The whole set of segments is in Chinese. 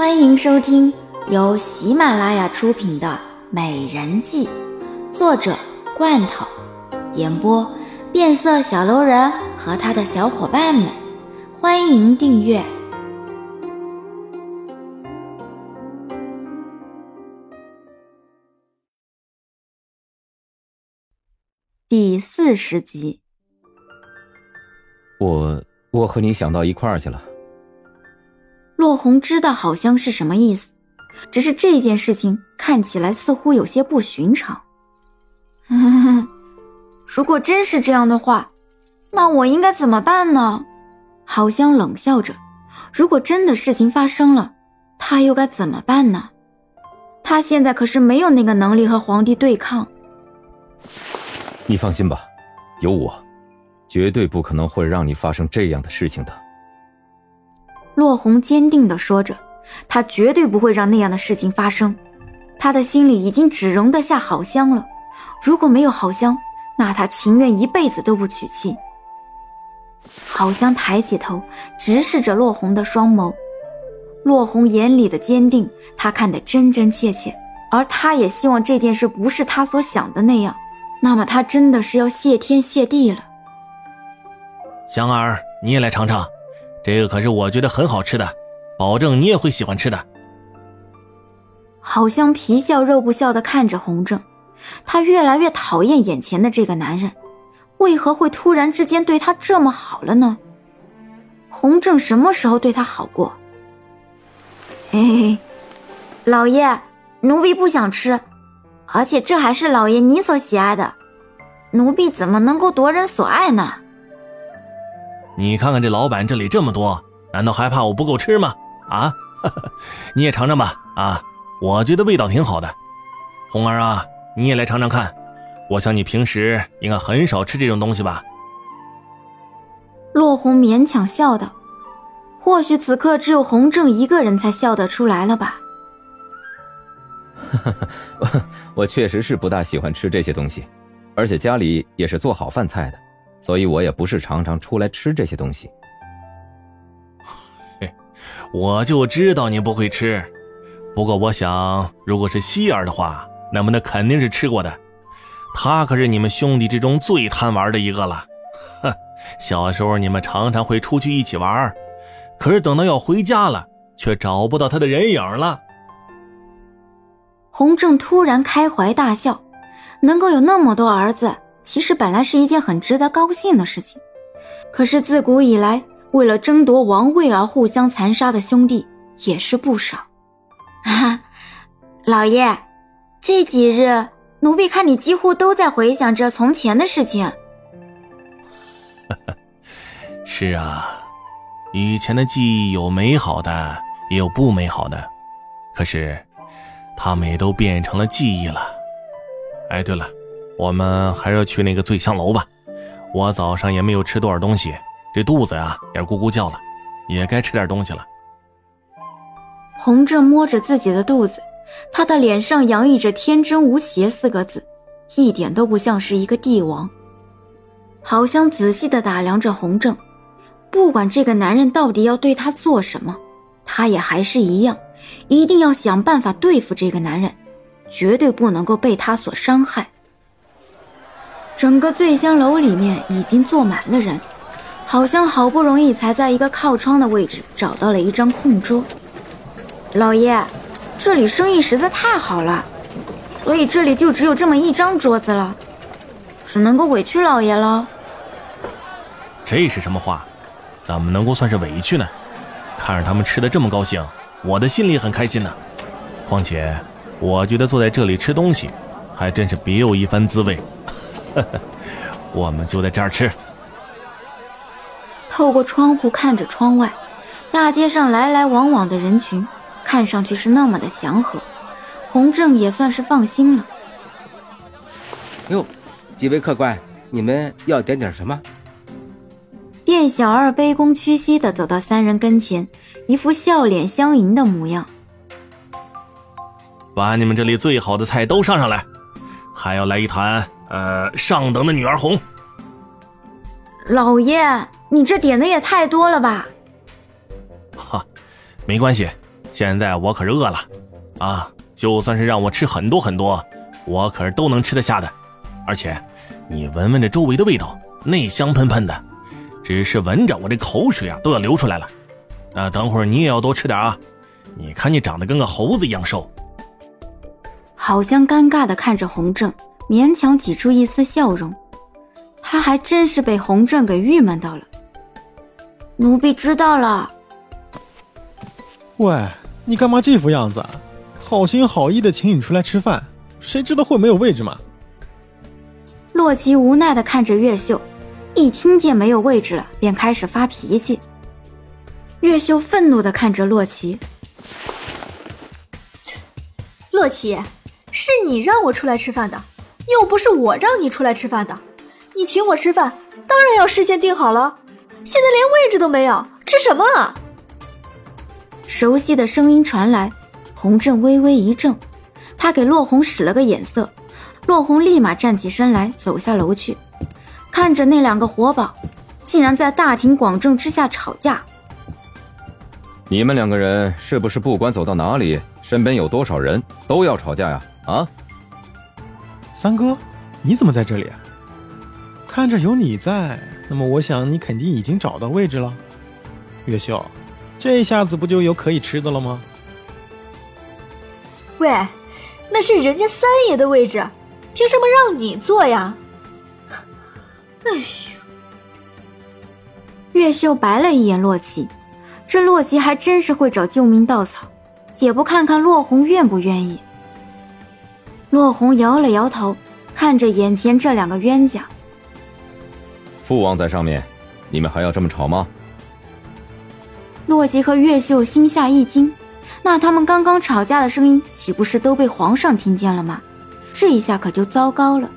欢迎收听由喜马拉雅出品的《美人计》，作者罐头，演播变色小楼人和他的小伙伴们。欢迎订阅第四十集。我我和你想到一块儿去了。洛红知道好香是什么意思，只是这件事情看起来似乎有些不寻常。如果真是这样的话，那我应该怎么办呢？好香冷笑着，如果真的事情发生了，他又该怎么办呢？他现在可是没有那个能力和皇帝对抗。你放心吧，有我，绝对不可能会让你发生这样的事情的。洛红坚定地说着：“他绝对不会让那样的事情发生。他的心里已经只容得下好香了。如果没有好香，那他情愿一辈子都不娶妻。”好香抬起头，直视着洛红的双眸。洛红眼里的坚定，他看得真真切切。而他也希望这件事不是他所想的那样。那么他真的是要谢天谢地了。香儿，你也来尝尝。这个可是我觉得很好吃的，保证你也会喜欢吃的。好像皮笑肉不笑的看着洪正，他越来越讨厌眼前的这个男人，为何会突然之间对他这么好了呢？洪正什么时候对他好过？嘿嘿，老爷，奴婢不想吃，而且这还是老爷你所喜爱的，奴婢怎么能够夺人所爱呢？你看看这老板这里这么多，难道还怕我不够吃吗？啊，你也尝尝吧。啊，我觉得味道挺好的。红儿啊，你也来尝尝看。我想你平时应该很少吃这种东西吧？落红勉强笑道。或许此刻只有洪正一个人才笑得出来了吧？我确实是不大喜欢吃这些东西，而且家里也是做好饭菜的。所以我也不是常常出来吃这些东西。嘿，我就知道你不会吃。不过我想，如果是希儿的话，那么那肯定是吃过的。他可是你们兄弟之中最贪玩的一个了。哼，小时候你们常常会出去一起玩，可是等到要回家了，却找不到他的人影了。洪正突然开怀大笑，能够有那么多儿子。其实本来是一件很值得高兴的事情，可是自古以来，为了争夺王位而互相残杀的兄弟也是不少。哈啊，老爷，这几日奴婢看你几乎都在回想着从前的事情。是啊，以前的记忆有美好的，也有不美好的，可是，他们也都变成了记忆了。哎，对了。我们还是去那个醉香楼吧。我早上也没有吃多少东西，这肚子呀也是咕咕叫了，也该吃点东西了。洪正摸着自己的肚子，他的脸上洋溢着“天真无邪”四个字，一点都不像是一个帝王。好像仔细的打量着洪正，不管这个男人到底要对他做什么，他也还是一样，一定要想办法对付这个男人，绝对不能够被他所伤害。整个醉香楼里面已经坐满了人，好像好不容易才在一个靠窗的位置找到了一张空桌。老爷，这里生意实在太好了，所以这里就只有这么一张桌子了，只能够委屈老爷了。这是什么话？怎么能够算是委屈呢？看着他们吃的这么高兴，我的心里很开心呢。况且，我觉得坐在这里吃东西，还真是别有一番滋味。我们就在这儿吃。透过窗户看着窗外，大街上来来往往的人群，看上去是那么的祥和。洪正也算是放心了。哟，几位客官，你们要点点什么？店小二卑躬屈膝的走到三人跟前，一副笑脸相迎的模样。把你们这里最好的菜都上上来，还要来一坛。呃，上等的女儿红。老爷，你这点的也太多了吧？哈，没关系，现在我可是饿了，啊，就算是让我吃很多很多，我可是都能吃得下的。而且，你闻闻这周围的味道，那香喷喷的，只是闻着我这口水啊都要流出来了。那等会儿你也要多吃点啊！你看你长得跟个猴子一样瘦。好像尴尬的看着洪正，勉强挤出一丝笑容。他还真是被洪正给郁闷到了。奴婢知道了。喂，你干嘛这副样子？好心好意的请你出来吃饭，谁知道会没有位置吗？洛奇无奈的看着月秀，一听见没有位置了，便开始发脾气。月秀愤怒的看着洛奇，洛奇，是你让我出来吃饭的，又不是我让你出来吃饭的。你请我吃饭，当然要事先定好了，现在连位置都没有，吃什么啊？熟悉的声音传来，洪震微微一怔，他给洛红使了个眼色，洛红立马站起身来，走下楼去，看着那两个活宝，竟然在大庭广众之下吵架。你们两个人是不是不管走到哪里，身边有多少人，都要吵架呀？啊，三哥，你怎么在这里？啊看着有你在，那么我想你肯定已经找到位置了。月秀，这下子不就有可以吃的了吗？喂，那是人家三爷的位置，凭什么让你坐呀？哎呦！月秀白了一眼洛奇。这洛奇还真是会找救命稻草，也不看看洛红愿不愿意。洛红摇了摇头，看着眼前这两个冤家。父王在上面，你们还要这么吵吗？洛奇和月秀心下一惊，那他们刚刚吵架的声音，岂不是都被皇上听见了吗？这一下可就糟糕了。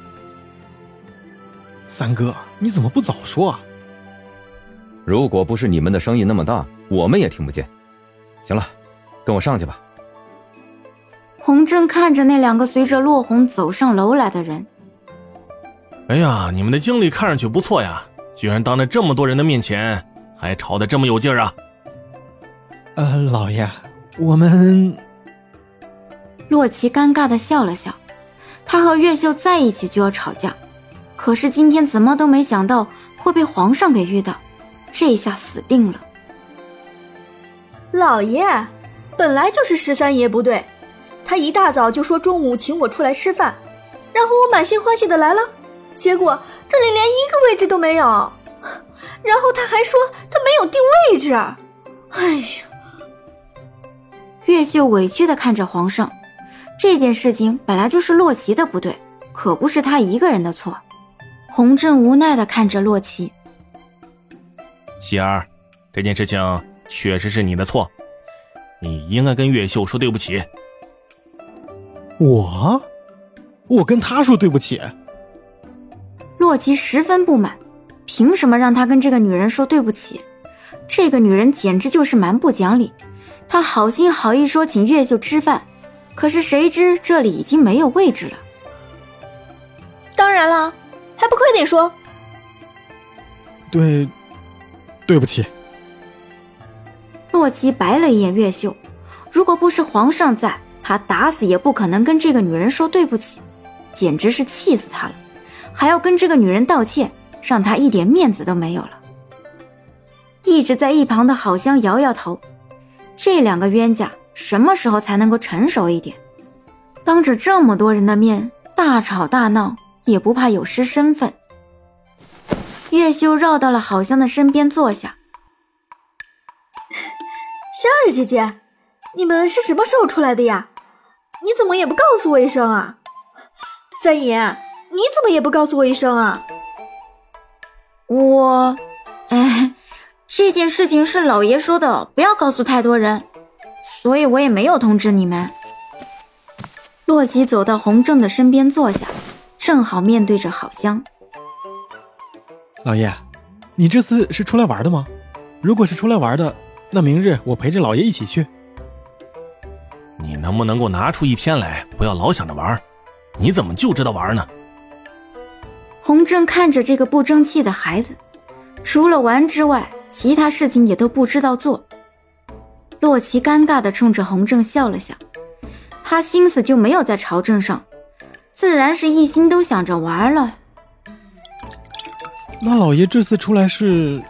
三哥，你怎么不早说啊？如果不是你们的声音那么大。我们也听不见。行了，跟我上去吧。洪正看着那两个随着落红走上楼来的人。哎呀，你们的经历看上去不错呀，居然当着这么多人的面前还吵得这么有劲儿啊！呃，老爷，我们……洛奇尴尬的笑了笑。他和月秀在一起就要吵架，可是今天怎么都没想到会被皇上给遇到，这下死定了。老爷，本来就是十三爷不对，他一大早就说中午请我出来吃饭，然后我满心欢喜的来了，结果这里连一个位置都没有，然后他还说他没有定位置，哎呀！月秀委屈的看着皇上，这件事情本来就是洛奇的不对，可不是他一个人的错。洪震无奈的看着洛奇，喜儿，这件事情。确实是你的错，你应该跟月秀说对不起。我，我跟他说对不起。洛奇十分不满，凭什么让他跟这个女人说对不起？这个女人简直就是蛮不讲理。他好心好意说请月秀吃饭，可是谁知这里已经没有位置了。当然了，还不快点说？对，对不起。洛奇白了一眼月秀，如果不是皇上在，他打死也不可能跟这个女人说对不起，简直是气死他了，还要跟这个女人道歉，让他一点面子都没有了。一直在一旁的好香摇摇头，这两个冤家什么时候才能够成熟一点？当着这么多人的面大吵大闹，也不怕有失身份。月秀绕到了好香的身边坐下。香儿姐姐，你们是什么时候出来的呀？你怎么也不告诉我一声啊？三爷，你怎么也不告诉我一声啊？我，哎，这件事情是老爷说的，不要告诉太多人，所以我也没有通知你们。洛奇走到洪正的身边坐下，正好面对着郝香。老爷，你这次是出来玩的吗？如果是出来玩的。那明日我陪着老爷一起去。你能不能够拿出一天来，不要老想着玩？你怎么就知道玩呢？洪正看着这个不争气的孩子，除了玩之外，其他事情也都不知道做。洛奇尴尬的冲着洪正笑了笑，他心思就没有在朝政上，自然是一心都想着玩了。那老爷这次出来是？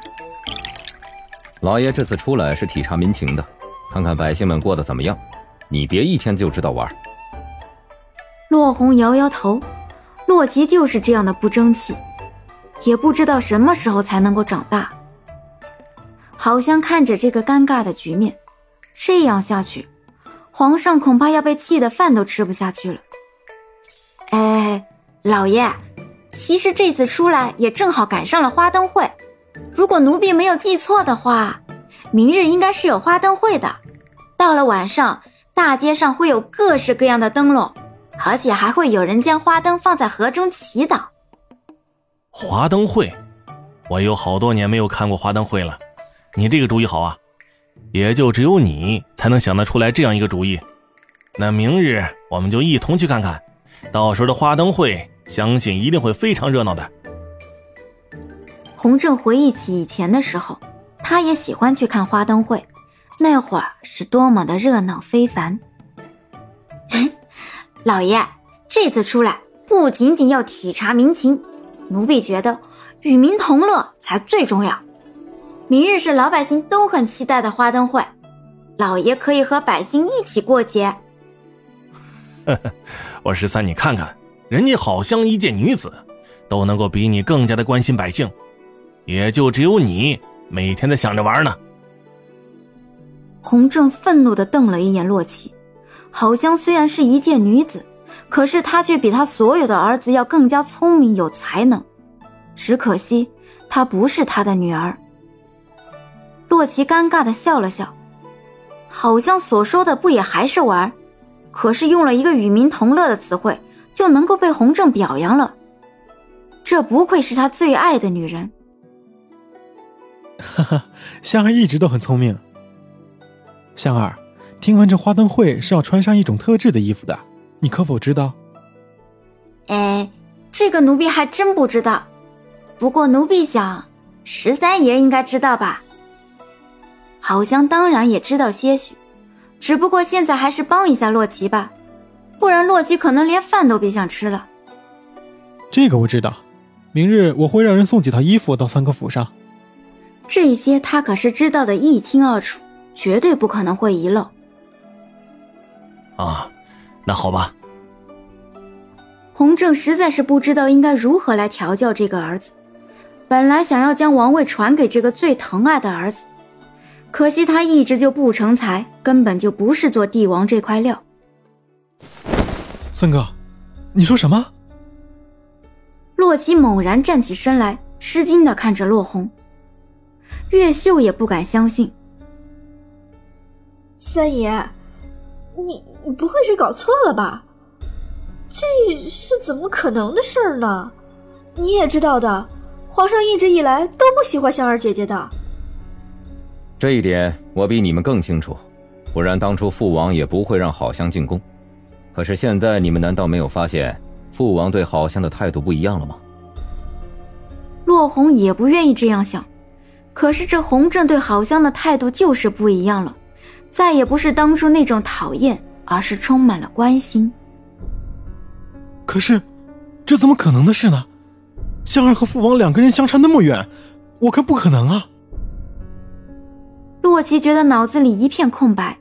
老爷这次出来是体察民情的，看看百姓们过得怎么样。你别一天就知道玩。洛红摇摇头，洛奇就是这样的不争气，也不知道什么时候才能够长大。好像看着这个尴尬的局面。这样下去，皇上恐怕要被气得饭都吃不下去了。哎，老爷，其实这次出来也正好赶上了花灯会。如果奴婢没有记错的话，明日应该是有花灯会的。到了晚上，大街上会有各式各样的灯笼，而且还会有人将花灯放在河中祈祷。花灯会，我有好多年没有看过花灯会了。你这个主意好啊！也就只有你才能想得出来这样一个主意。那明日我们就一同去看看，到时候的花灯会，相信一定会非常热闹的。洪正回忆起以前的时候，他也喜欢去看花灯会，那会儿是多么的热闹非凡。老爷，这次出来不仅仅要体察民情，奴婢觉得与民同乐才最重要。明日是老百姓都很期待的花灯会，老爷可以和百姓一起过节。我十三，你看看，人家好像一介女子，都能够比你更加的关心百姓，也就只有你每天在想着玩呢。洪正愤怒的瞪了一眼洛奇，好像虽然是一介女子，可是她却比他所有的儿子要更加聪明有才能，只可惜她不是他的女儿。洛奇尴尬的笑了笑，好像所说的不也还是玩，可是用了一个与民同乐的词汇，就能够被洪正表扬了。这不愧是他最爱的女人。哈哈，香儿一直都很聪明。香儿，听闻这花灯会是要穿上一种特制的衣服的，你可否知道？哎，这个奴婢还真不知道。不过奴婢想，十三爷应该知道吧。好像当然也知道些许，只不过现在还是帮一下洛奇吧，不然洛奇可能连饭都别想吃了。这个我知道，明日我会让人送几套衣服到三哥府上。这些他可是知道的一清二楚，绝对不可能会遗漏。啊，那好吧。洪正实在是不知道应该如何来调教这个儿子，本来想要将王位传给这个最疼爱的儿子。可惜他一直就不成才，根本就不是做帝王这块料。三哥，你说什么？洛奇猛然站起身来，吃惊的看着洛红。越秀也不敢相信。三爷，你你不会是搞错了吧？这是怎么可能的事儿呢？你也知道的，皇上一直以来都不喜欢香儿姐姐的。这一点我比你们更清楚，不然当初父王也不会让好香进宫。可是现在你们难道没有发现，父王对好香的态度不一样了吗？洛红也不愿意这样想，可是这洪正对好香的态度就是不一样了，再也不是当初那种讨厌，而是充满了关心。可是，这怎么可能的事呢？香儿和父王两个人相差那么远，我看不可能啊。洛奇觉得脑子里一片空白，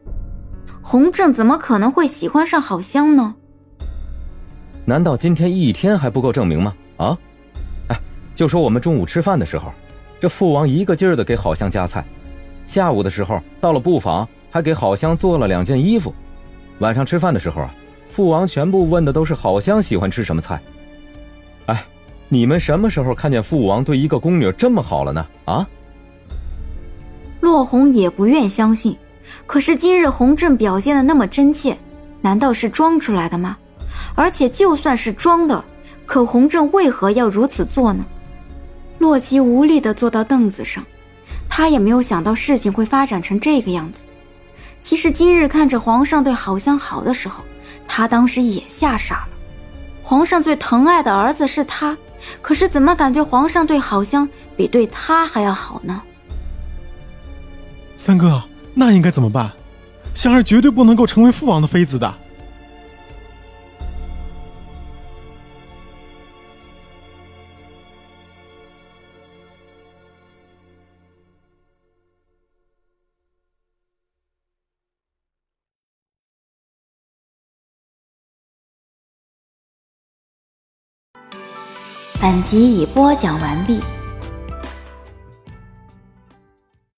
洪正怎么可能会喜欢上好香呢？难道今天一天还不够证明吗？啊，哎，就说我们中午吃饭的时候，这父王一个劲儿的给好香夹菜，下午的时候到了布坊，还给好香做了两件衣服，晚上吃饭的时候啊，父王全部问的都是好香喜欢吃什么菜。哎，你们什么时候看见父王对一个宫女这么好了呢？啊？洛红也不愿相信，可是今日洪正表现的那么真切，难道是装出来的吗？而且就算是装的，可洪正为何要如此做呢？洛奇无力地坐到凳子上，他也没有想到事情会发展成这个样子。其实今日看着皇上对好香好的时候，他当时也吓傻了。皇上最疼爱的儿子是他，可是怎么感觉皇上对好香比对他还要好呢？三哥，那应该怎么办？香儿绝对不能够成为父王的妃子的。本集已播讲完毕。